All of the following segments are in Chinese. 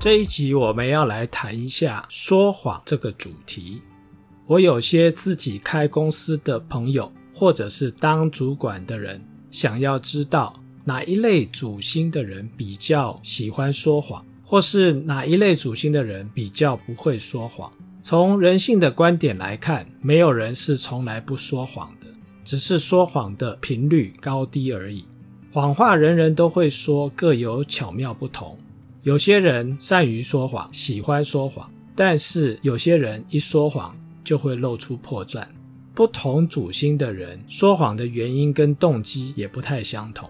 这一集我们要来谈一下说谎这个主题。我有些自己开公司的朋友，或者是当主管的人，想要知道哪一类主星的人比较喜欢说谎，或是哪一类主星的人比较不会说谎。从人性的观点来看，没有人是从来不说谎的，只是说谎的频率高低而已。谎话人人都会说，各有巧妙不同。有些人善于说谎，喜欢说谎，但是有些人一说谎，就会露出破绽。不同主星的人说谎的原因跟动机也不太相同。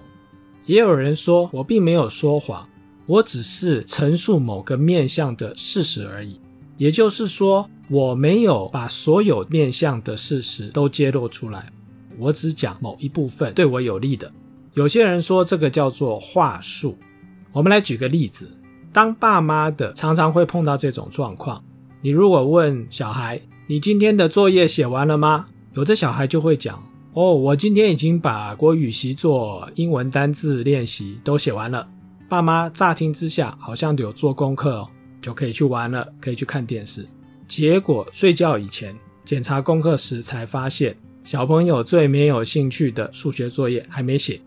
也有人说，我并没有说谎，我只是陈述某个面向的事实而已。也就是说，我没有把所有面向的事实都揭露出来，我只讲某一部分对我有利的。有些人说这个叫做话术。我们来举个例子，当爸妈的常常会碰到这种状况。你如果问小孩，你今天的作业写完了吗？有的小孩就会讲：“哦，我今天已经把国语习作、英文单字练习都写完了。”爸妈乍听之下好像有做功课哦，就可以去玩了，可以去看电视。结果睡觉以前检查功课时，才发现小朋友最没有兴趣的数学作业还没写。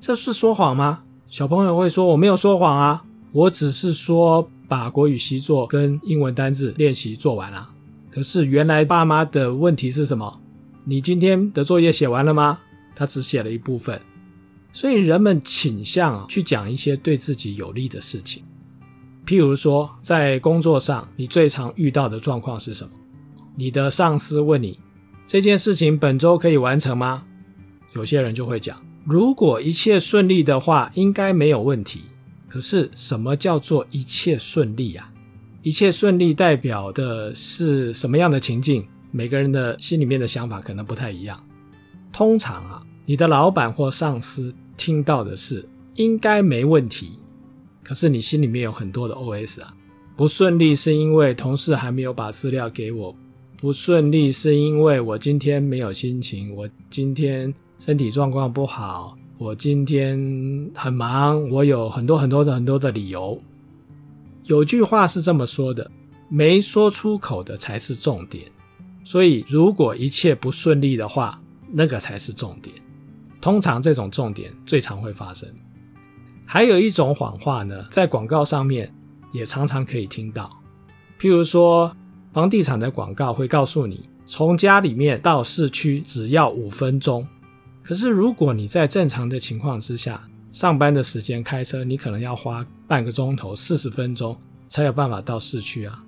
这是说谎吗？小朋友会说：“我没有说谎啊，我只是说把国语习作跟英文单字练习做完了。”可是原来爸妈的问题是什么？你今天的作业写完了吗？他只写了一部分。所以人们倾向去讲一些对自己有利的事情。譬如说，在工作上，你最常遇到的状况是什么？你的上司问你，这件事情本周可以完成吗？有些人就会讲，如果一切顺利的话，应该没有问题。可是什么叫做一切顺利啊？一切顺利代表的是什么样的情境？每个人的心里面的想法可能不太一样。通常啊，你的老板或上司听到的是应该没问题，可是你心里面有很多的 OS 啊。不顺利是因为同事还没有把资料给我，不顺利是因为我今天没有心情，我今天身体状况不好，我今天很忙，我有很多很多的很多的理由。有句话是这么说的：没说出口的才是重点。所以，如果一切不顺利的话，那个才是重点。通常这种重点最常会发生。还有一种谎话呢，在广告上面也常常可以听到。譬如说，房地产的广告会告诉你，从家里面到市区只要五分钟。可是，如果你在正常的情况之下，上班的时间开车，你可能要花半个钟头、四十分钟才有办法到市区啊。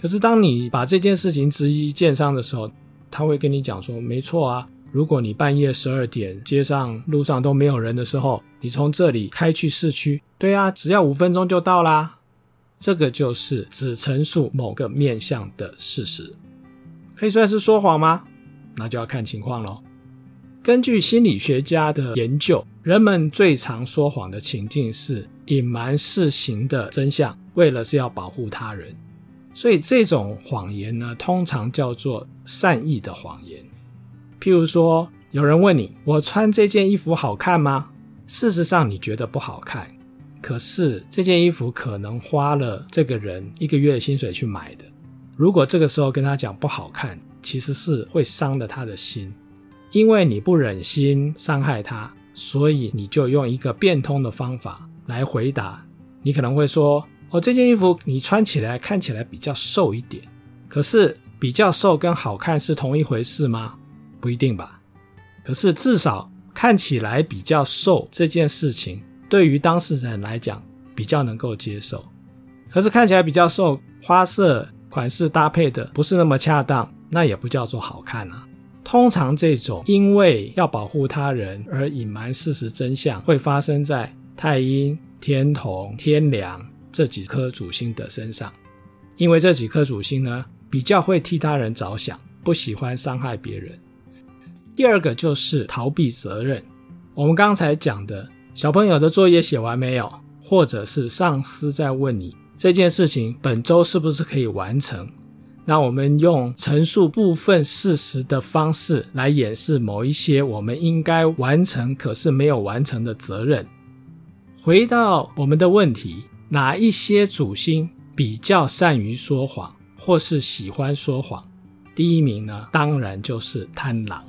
可是当你把这件事情质疑建商的时候，他会跟你讲说：“没错啊，如果你半夜十二点街上路上都没有人的时候，你从这里开去市区，对啊，只要五分钟就到啦。”这个就是只陈述某个面向的事实，可以算是说谎吗？那就要看情况喽。根据心理学家的研究，人们最常说谎的情境是隐瞒事情的真相，为了是要保护他人。所以这种谎言呢，通常叫做善意的谎言。譬如说，有人问你：“我穿这件衣服好看吗？”事实上，你觉得不好看，可是这件衣服可能花了这个人一个月的薪水去买的。如果这个时候跟他讲不好看，其实是会伤了他的心。因为你不忍心伤害他，所以你就用一个变通的方法来回答。你可能会说：“哦，这件衣服你穿起来看起来比较瘦一点。”可是比较瘦跟好看是同一回事吗？不一定吧。可是至少看起来比较瘦这件事情，对于当事人来讲比较能够接受。可是看起来比较瘦，花色款式搭配的不是那么恰当，那也不叫做好看啊。通常这种因为要保护他人而隐瞒事实真相，会发生在太阴、天同、天梁这几颗主星的身上。因为这几颗主星呢，比较会替他人着想，不喜欢伤害别人。第二个就是逃避责任。我们刚才讲的小朋友的作业写完没有，或者是上司在问你这件事情本周是不是可以完成。那我们用陈述部分事实的方式来掩饰某一些我们应该完成可是没有完成的责任。回到我们的问题，哪一些主星比较善于说谎，或是喜欢说谎？第一名呢，当然就是贪狼。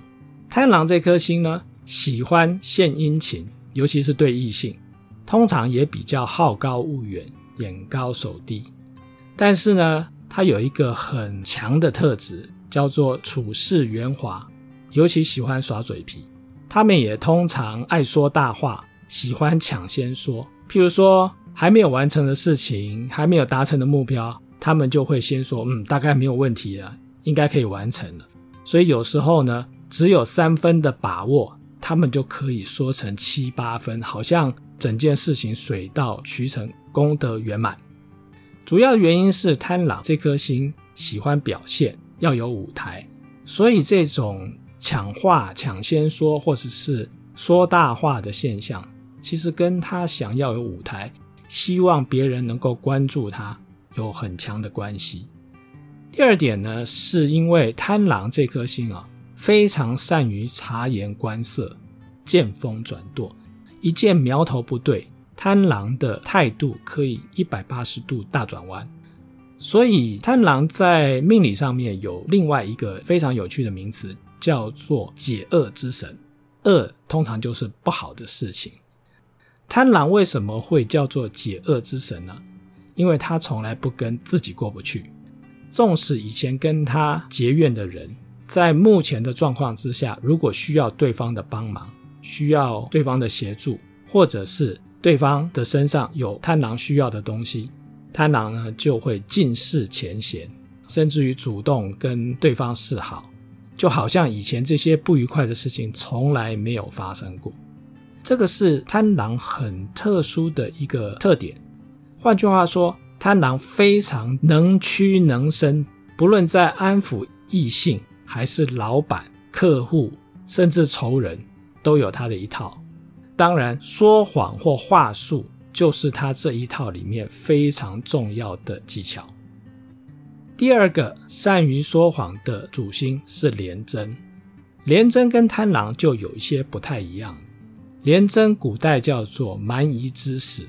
贪狼这颗星呢，喜欢献殷勤，尤其是对异性，通常也比较好高骛远、眼高手低。但是呢，他有一个很强的特质，叫做处事圆滑，尤其喜欢耍嘴皮。他们也通常爱说大话，喜欢抢先说。譬如说，还没有完成的事情，还没有达成的目标，他们就会先说：“嗯，大概没有问题了，应该可以完成了。”所以有时候呢，只有三分的把握，他们就可以说成七八分，好像整件事情水到渠成，功德圆满。主要原因是贪狼这颗星喜欢表现，要有舞台，所以这种抢话、抢先说或者是说大话的现象，其实跟他想要有舞台，希望别人能够关注他，有很强的关系。第二点呢，是因为贪狼这颗星啊。非常善于察言观色、见风转舵，一见苗头不对，贪狼的态度可以一百八十度大转弯。所以，贪狼在命理上面有另外一个非常有趣的名词，叫做解厄之神。厄通常就是不好的事情。贪狼为什么会叫做解厄之神呢？因为他从来不跟自己过不去，纵使以前跟他结怨的人。在目前的状况之下，如果需要对方的帮忙，需要对方的协助，或者是对方的身上有贪狼需要的东西，贪狼呢就会尽释前嫌，甚至于主动跟对方示好，就好像以前这些不愉快的事情从来没有发生过。这个是贪狼很特殊的一个特点。换句话说，贪狼非常能屈能伸，不论在安抚异性。还是老板、客户，甚至仇人，都有他的一套。当然，说谎或话术就是他这一套里面非常重要的技巧。第二个善于说谎的主星是廉贞，廉贞跟贪狼就有一些不太一样。廉贞古代叫做蛮夷之使，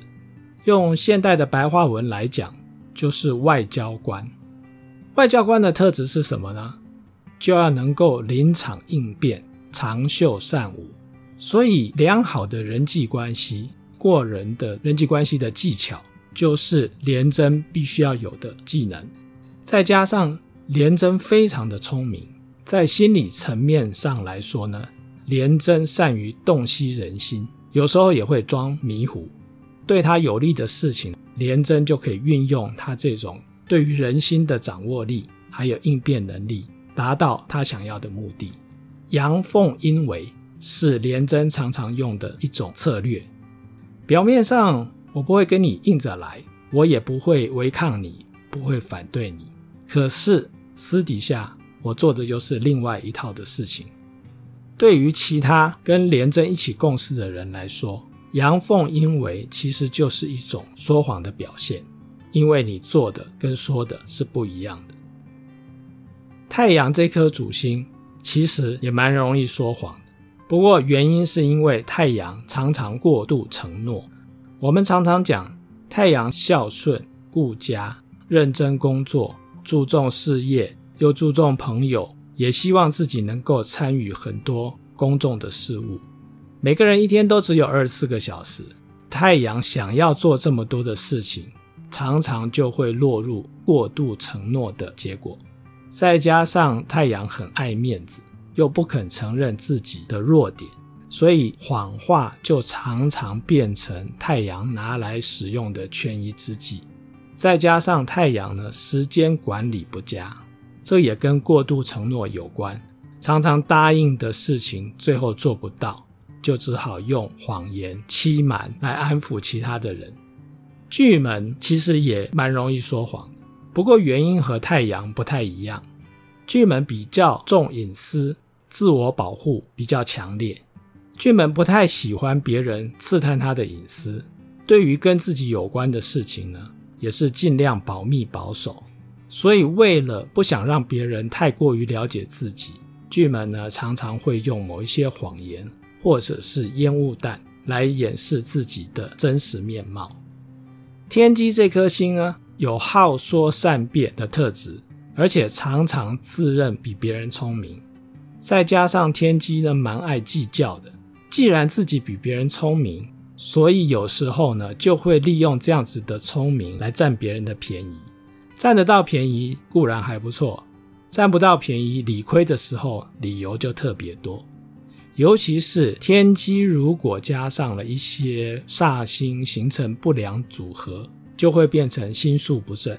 用现代的白话文来讲，就是外交官。外交官的特质是什么呢？就要能够临场应变、长袖善舞，所以良好的人际关系、过人的人际关系的技巧，就是廉贞必须要有的技能。再加上廉贞非常的聪明，在心理层面上来说呢，廉贞善于洞悉人心，有时候也会装迷糊。对他有利的事情，廉贞就可以运用他这种对于人心的掌握力，还有应变能力。达到他想要的目的。阳奉阴违是廉贞常常用的一种策略。表面上我不会跟你硬着来，我也不会违抗你，不会反对你。可是私底下我做的就是另外一套的事情。对于其他跟廉贞一起共事的人来说，阳奉阴违其实就是一种说谎的表现，因为你做的跟说的是不一样的。太阳这颗主星其实也蛮容易说谎的，不过原因是因为太阳常常过度承诺。我们常常讲太阳孝顺、顾家、认真工作、注重事业，又注重朋友，也希望自己能够参与很多公众的事务。每个人一天都只有二十四个小时，太阳想要做这么多的事情，常常就会落入过度承诺的结果。再加上太阳很爱面子，又不肯承认自己的弱点，所以谎话就常常变成太阳拿来使用的权宜之计。再加上太阳呢，时间管理不佳，这也跟过度承诺有关。常常答应的事情最后做不到，就只好用谎言欺瞒来安抚其他的人。巨门其实也蛮容易说谎。不过原因和太阳不太一样，巨门比较重隐私，自我保护比较强烈。巨门不太喜欢别人刺探他的隐私，对于跟自己有关的事情呢，也是尽量保密保守。所以为了不想让别人太过于了解自己，巨门呢常常会用某一些谎言或者是烟雾弹来掩饰自己的真实面貌。天机这颗星呢，有好说善辩的特质，而且常常自认比别人聪明。再加上天机呢，蛮爱计较的。既然自己比别人聪明，所以有时候呢，就会利用这样子的聪明来占别人的便宜。占得到便宜固然还不错，占不到便宜理亏的时候，理由就特别多。尤其是天机如果加上了一些煞星，形成不良组合，就会变成心术不正。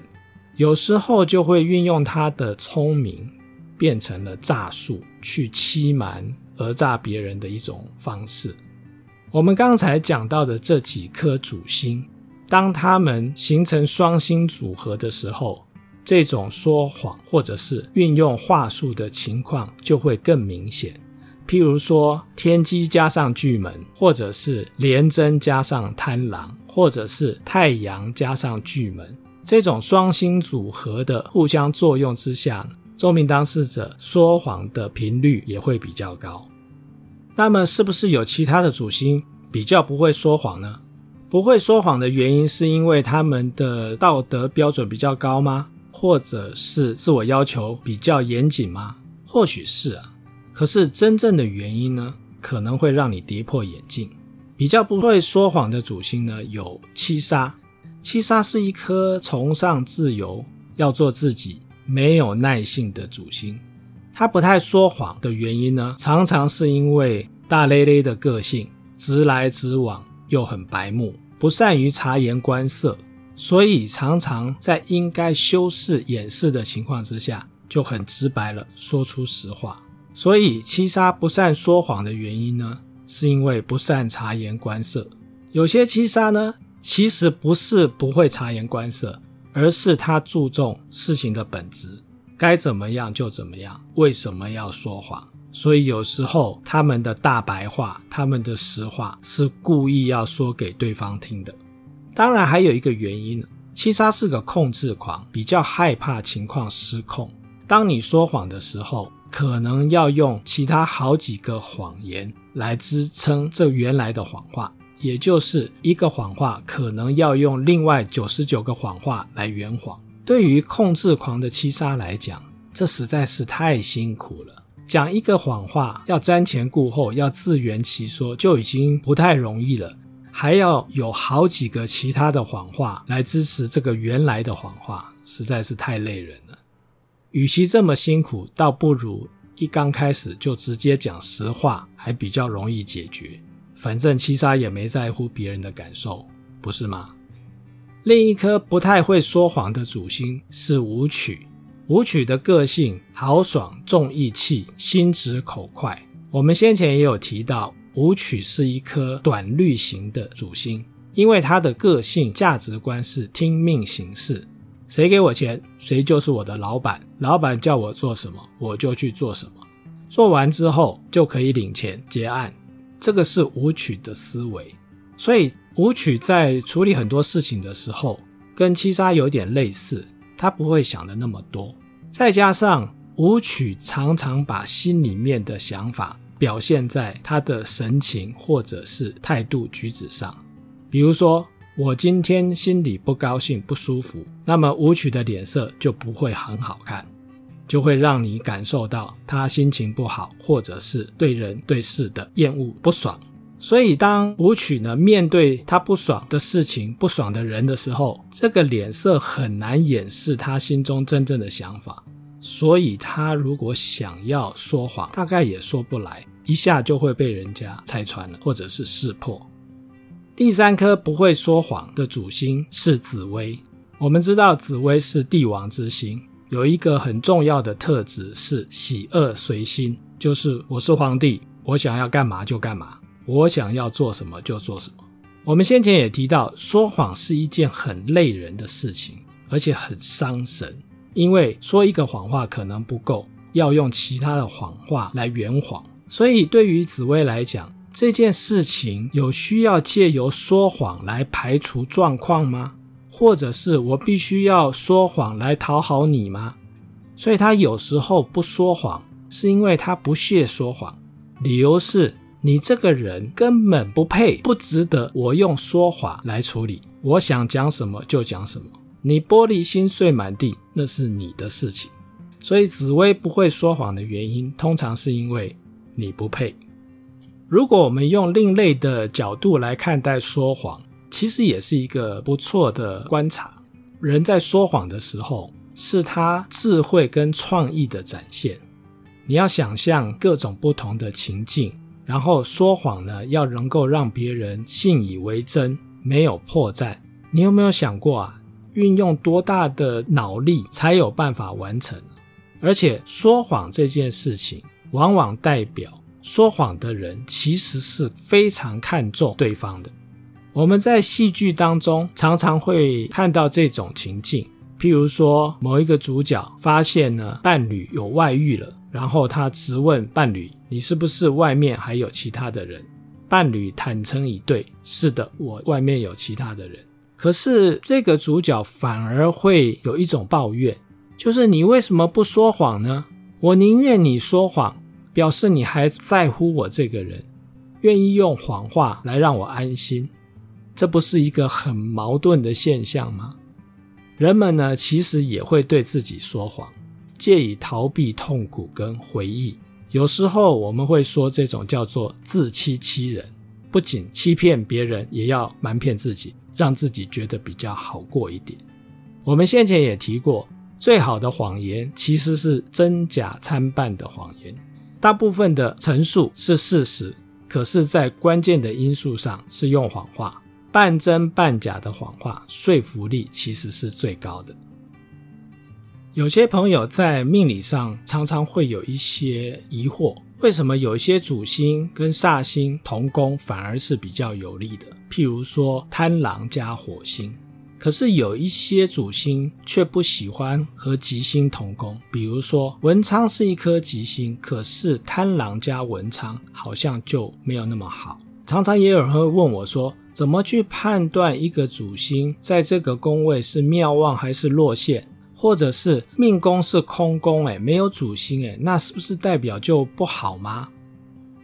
有时候就会运用他的聪明，变成了诈术，去欺瞒、讹诈别人的一种方式。我们刚才讲到的这几颗主星，当它们形成双星组合的时候，这种说谎或者是运用话术的情况就会更明显。譬如说，天机加上巨门，或者是廉贞加上贪狼，或者是太阳加上巨门，这种双星组合的互相作用之下，中命当事者说谎的频率也会比较高。那么，是不是有其他的主星比较不会说谎呢？不会说谎的原因是因为他们的道德标准比较高吗？或者是自我要求比较严谨吗？或许是啊。可是真正的原因呢，可能会让你跌破眼镜。比较不会说谎的主星呢，有七杀。七杀是一颗崇尚自由、要做自己、没有耐性的主星。他不太说谎的原因呢，常常是因为大咧咧的个性，直来直往，又很白目，不善于察言观色，所以常常在应该修饰掩饰的情况之下，就很直白了，说出实话。所以七杀不善说谎的原因呢，是因为不善察言观色。有些七杀呢，其实不是不会察言观色，而是他注重事情的本质，该怎么样就怎么样。为什么要说谎？所以有时候他们的大白话，他们的实话是故意要说给对方听的。当然还有一个原因，七杀是个控制狂，比较害怕情况失控。当你说谎的时候，可能要用其他好几个谎言来支撑这原来的谎话，也就是一个谎话可能要用另外九十九个谎话来圆谎。对于控制狂的七杀来讲，这实在是太辛苦了。讲一个谎话要瞻前顾后，要自圆其说就已经不太容易了，还要有好几个其他的谎话来支持这个原来的谎话，实在是太累人了。与其这么辛苦，倒不如一刚开始就直接讲实话，还比较容易解决。反正七杀也没在乎别人的感受，不是吗？另一颗不太会说谎的主星是武曲。武曲的个性豪爽、重义气、心直口快。我们先前也有提到，武曲是一颗短律型的主星，因为他的个性价值观是听命行事。谁给我钱，谁就是我的老板。老板叫我做什么，我就去做什么。做完之后就可以领钱结案。这个是武曲的思维。所以武曲在处理很多事情的时候，跟七杀有点类似，他不会想的那么多。再加上武曲常常把心里面的想法表现在他的神情或者是态度举止上，比如说。我今天心里不高兴、不舒服，那么武曲的脸色就不会很好看，就会让你感受到他心情不好，或者是对人对事的厌恶、不爽。所以，当武曲呢面对他不爽的事情、不爽的人的时候，这个脸色很难掩饰他心中真正的想法。所以，他如果想要说谎，大概也说不来，一下就会被人家拆穿了，或者是识破。第三颗不会说谎的主星是紫薇。我们知道紫薇是帝王之星，有一个很重要的特质是喜恶随心，就是我是皇帝，我想要干嘛就干嘛，我想要做什么就做什么。我们先前也提到，说谎是一件很累人的事情，而且很伤神，因为说一个谎话可能不够，要用其他的谎话来圆谎。所以对于紫薇来讲，这件事情有需要借由说谎来排除状况吗？或者是我必须要说谎来讨好你吗？所以他有时候不说谎，是因为他不屑说谎，理由是你这个人根本不配，不值得我用说谎来处理。我想讲什么就讲什么。你玻璃心碎满地，那是你的事情。所以紫薇不会说谎的原因，通常是因为你不配。如果我们用另类的角度来看待说谎，其实也是一个不错的观察。人在说谎的时候，是他智慧跟创意的展现。你要想象各种不同的情境，然后说谎呢，要能够让别人信以为真，没有破绽。你有没有想过啊？运用多大的脑力才有办法完成？而且说谎这件事情，往往代表说谎的人其实是非常看重对方的。我们在戏剧当中常常会看到这种情境，譬如说某一个主角发现呢，伴侣有外遇了，然后他质问伴侣：“你是不是外面还有其他的人？”伴侣坦诚以对：“是的，我外面有其他的人。”可是这个主角反而会有一种抱怨。就是你为什么不说谎呢？我宁愿你说谎，表示你还在乎我这个人，愿意用谎话来让我安心。这不是一个很矛盾的现象吗？人们呢，其实也会对自己说谎，借以逃避痛苦跟回忆。有时候我们会说这种叫做自欺欺人，不仅欺骗别人，也要瞒骗自己，让自己觉得比较好过一点。我们先前也提过。最好的谎言其实是真假参半的谎言，大部分的陈述是事实，可是，在关键的因素上是用谎话，半真半假的谎话，说服力其实是最高的。有些朋友在命理上常常会有一些疑惑，为什么有一些主星跟煞星同宫反而是比较有利的？譬如说贪狼加火星。可是有一些主星却不喜欢和吉星同宫，比如说文昌是一颗吉星，可是贪狼加文昌好像就没有那么好。常常也有人会问我说，怎么去判断一个主星在这个宫位是庙旺还是落陷，或者是命宫是空宫，诶，没有主星，诶，那是不是代表就不好吗？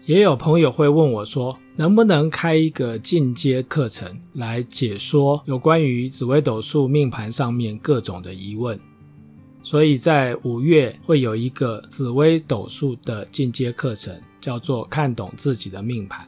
也有朋友会问我说，能不能开一个进阶课程来解说有关于紫微斗数命盘上面各种的疑问？所以在五月会有一个紫微斗数的进阶课程，叫做“看懂自己的命盘”。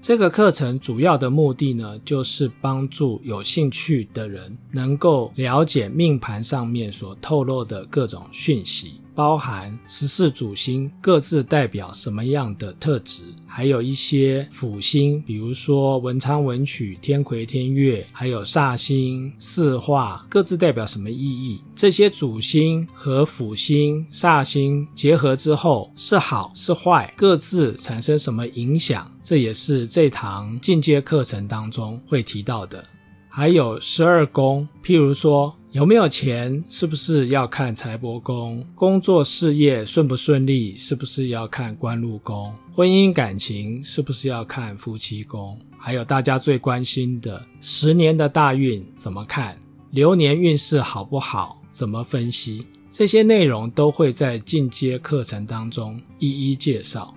这个课程主要的目的呢，就是帮助有兴趣的人能够了解命盘上面所透露的各种讯息。包含十四主星各自代表什么样的特质，还有一些辅星，比如说文昌、文曲、天魁、天鉞，还有煞星、四化，各自代表什么意义？这些主星和辅星、煞星结合之后是好是坏，各自产生什么影响？这也是这堂进阶课程当中会提到的。还有十二宫，譬如说。有没有钱？是不是要看财帛宫？工作事业顺不顺利？是不是要看官禄宫？婚姻感情是不是要看夫妻宫？还有大家最关心的十年的大运怎么看？流年运势好不好？怎么分析？这些内容都会在进阶课程当中一一介绍。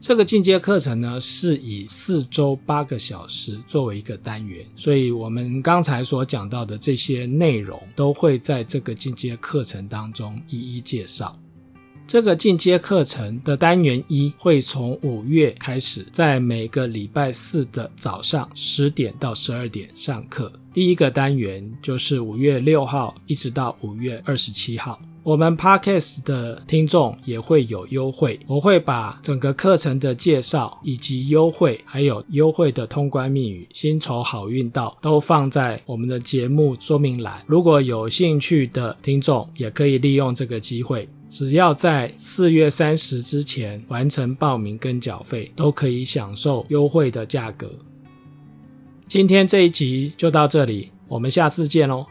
这个进阶课程呢，是以四周八个小时作为一个单元，所以我们刚才所讲到的这些内容都会在这个进阶课程当中一一介绍。这个进阶课程的单元一会从五月开始，在每个礼拜四的早上十点到十二点上课。第一个单元就是五月六号一直到五月二十七号。我们 Podcast 的听众也会有优惠，我会把整个课程的介绍以及优惠，还有优惠的通关密语“薪酬好运到”都放在我们的节目说明栏。如果有兴趣的听众，也可以利用这个机会，只要在四月三十之前完成报名跟缴费，都可以享受优惠的价格。今天这一集就到这里，我们下次见喽。